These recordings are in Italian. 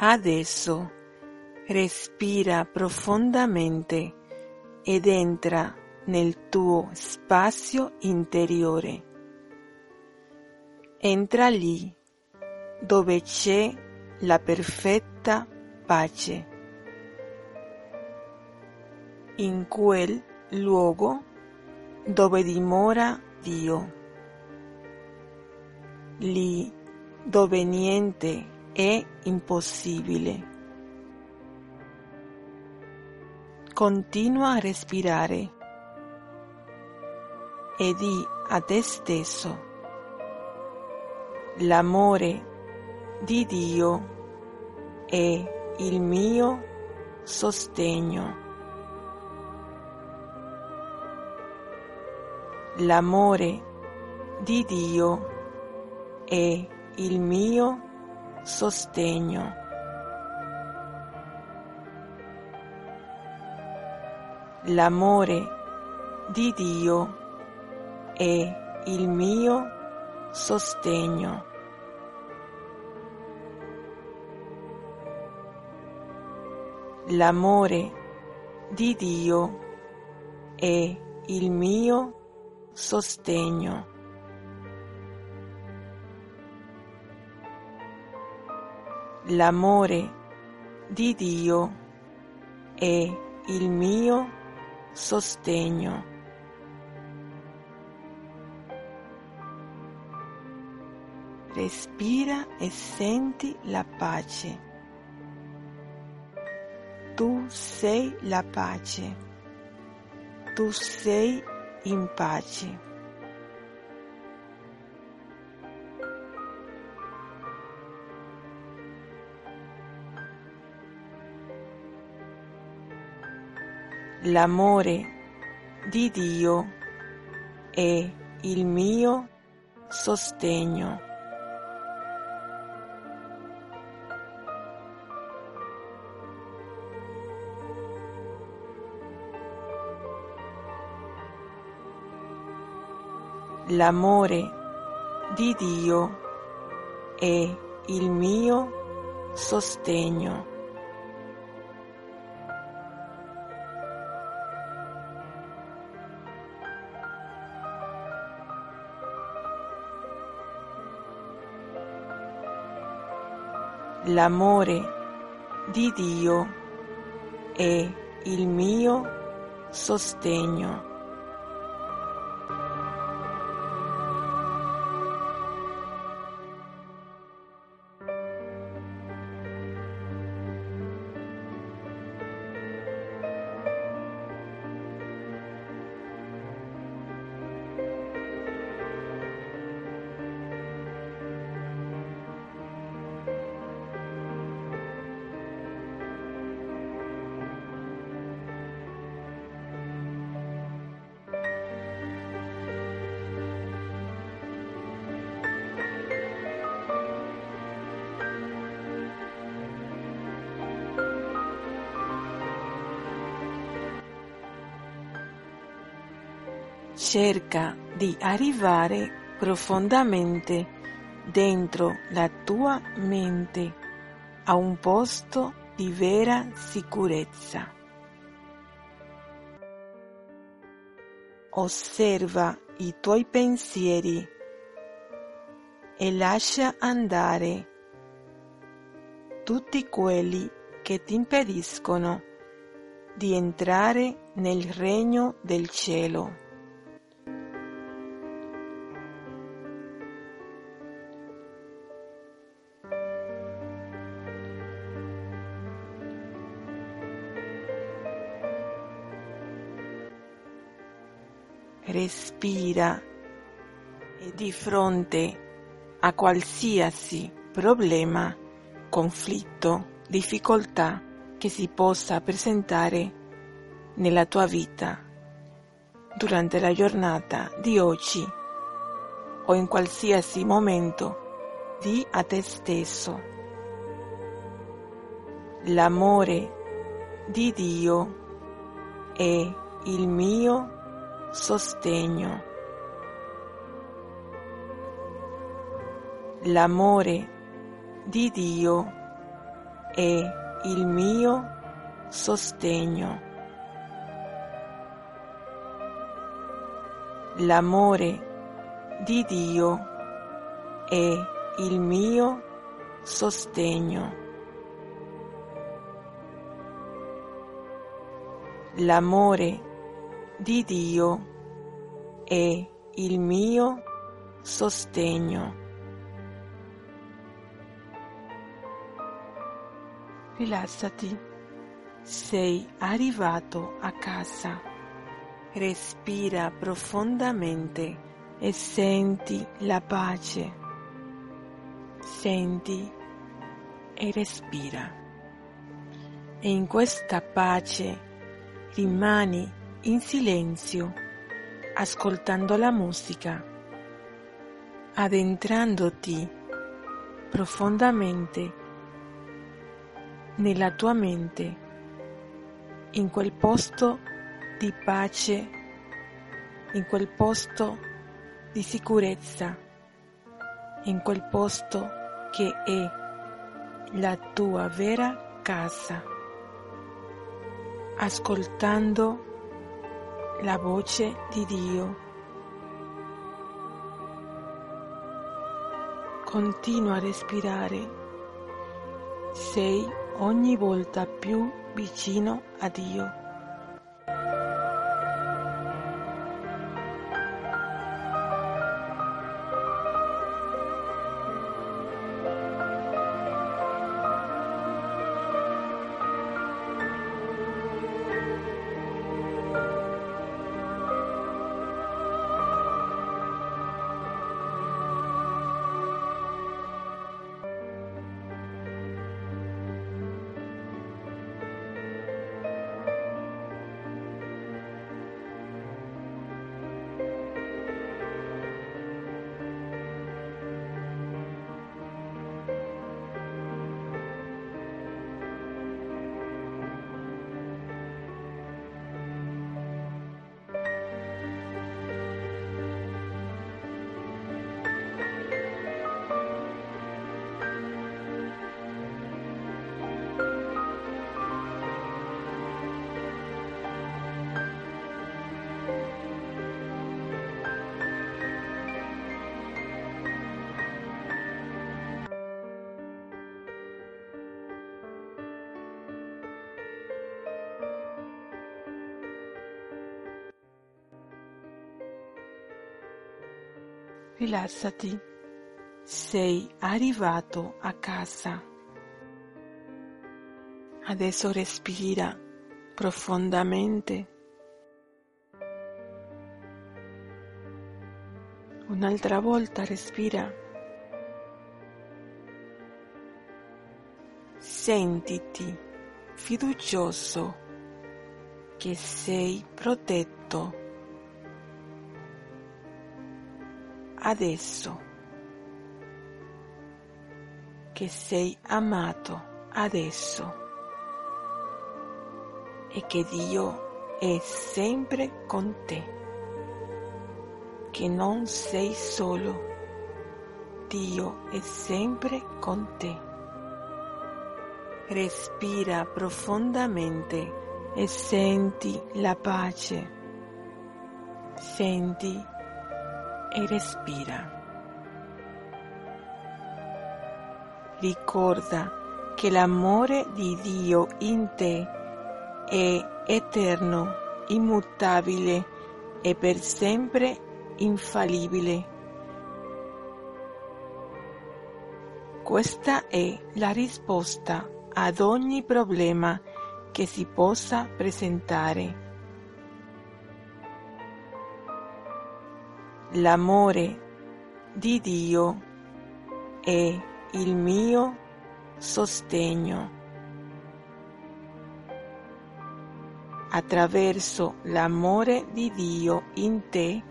Adesso respira profondamente ed entra nel tuo spazio interiore. Entra lì dove c'è la perfetta pace. In quel luogo dove dimora Dio. Lì dove niente è impossibile. Continua a respirare e di a te stesso l'amore di Dio è il mio sostegno. L'amore di Dio è il mio sostegno. L'amore di Dio è il mio sostegno. L'amore di Dio è il mio sostegno. L'amore di Dio è il mio sostegno. Respira e senti la pace. Tu sei la pace. Tu sei in pace. L'amore di Dio è il mio sostegno. L'amore di Dio è il mio sostegno. L'amore di Dio è il mio sostegno. Cerca di arrivare profondamente dentro la tua mente a un posto di vera sicurezza. Osserva i tuoi pensieri e lascia andare tutti quelli che ti impediscono di entrare nel regno del cielo. Respira e di fronte a qualsiasi problema, conflitto, difficoltà che si possa presentare nella tua vita durante la giornata di oggi o in qualsiasi momento, di a te stesso. L'amore di Dio è il mio sostegno. L'amore di Dio è il mio sostegno. L'amore di Dio è il mio sostegno. L'amore di Dio è il mio sostegno. Rilassati, sei arrivato a casa. Respira profondamente e senti la pace. Senti e respira. E in questa pace rimani in silenzio, ascoltando la musica, addentrandoti profondamente nella tua mente, in quel posto di pace, in quel posto di sicurezza, in quel posto che è la tua vera casa, ascoltando la voce di Dio. Continua a respirare. Sei ogni volta più vicino a Dio. Rilassati, sei arrivato a casa. Adesso respira profondamente. Un'altra volta respira. Sentiti fiducioso che sei protetto adesso che sei amato adesso e che Dio è sempre con te, che non sei solo, Dio è sempre con te. Respira profondamente e senti la pace, senti e respira. Ricorda che l'amore di Dio in te è eterno, immutabile e per sempre infallibile. Questa è la risposta ad ogni problema che si possa presentare. L'amore di Dio è il mio sostegno. Attraverso l'amore di Dio in te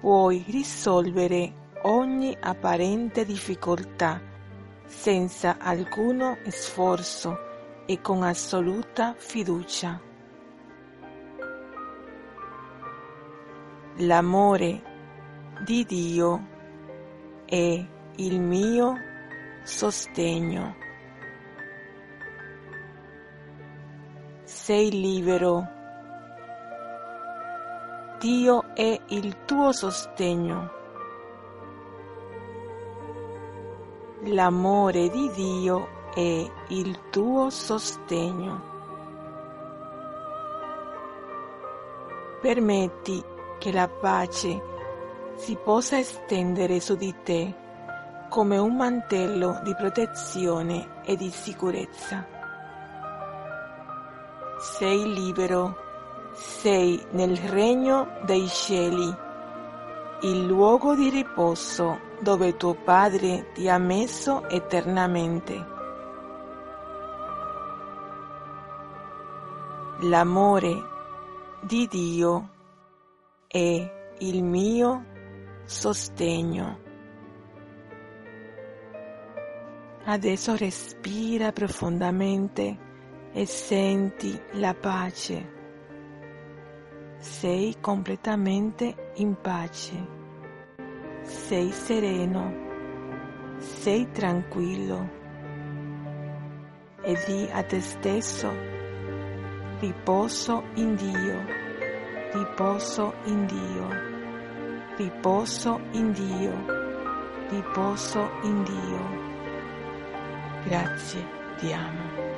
puoi risolvere ogni apparente difficoltà senza alcuno sforzo e con assoluta fiducia. L'amore di Dio è il mio sostegno. sei libero. Dio è il tuo sostegno. L'amore di Dio è il tuo sostegno. Permetti che la pace si possa estendere su di te come un mantello di protezione e di sicurezza. Sei libero, sei nel regno dei cieli, il luogo di riposo dove tuo Padre ti ha messo eternamente. L'amore di Dio è il mio sostegno. Adesso respira profondamente e senti la pace. Sei completamente in pace. Sei sereno, sei tranquillo. E di a te stesso, riposo in Dio, riposo in Dio, riposo in Dio, riposo in Dio. Grazie, ti amo.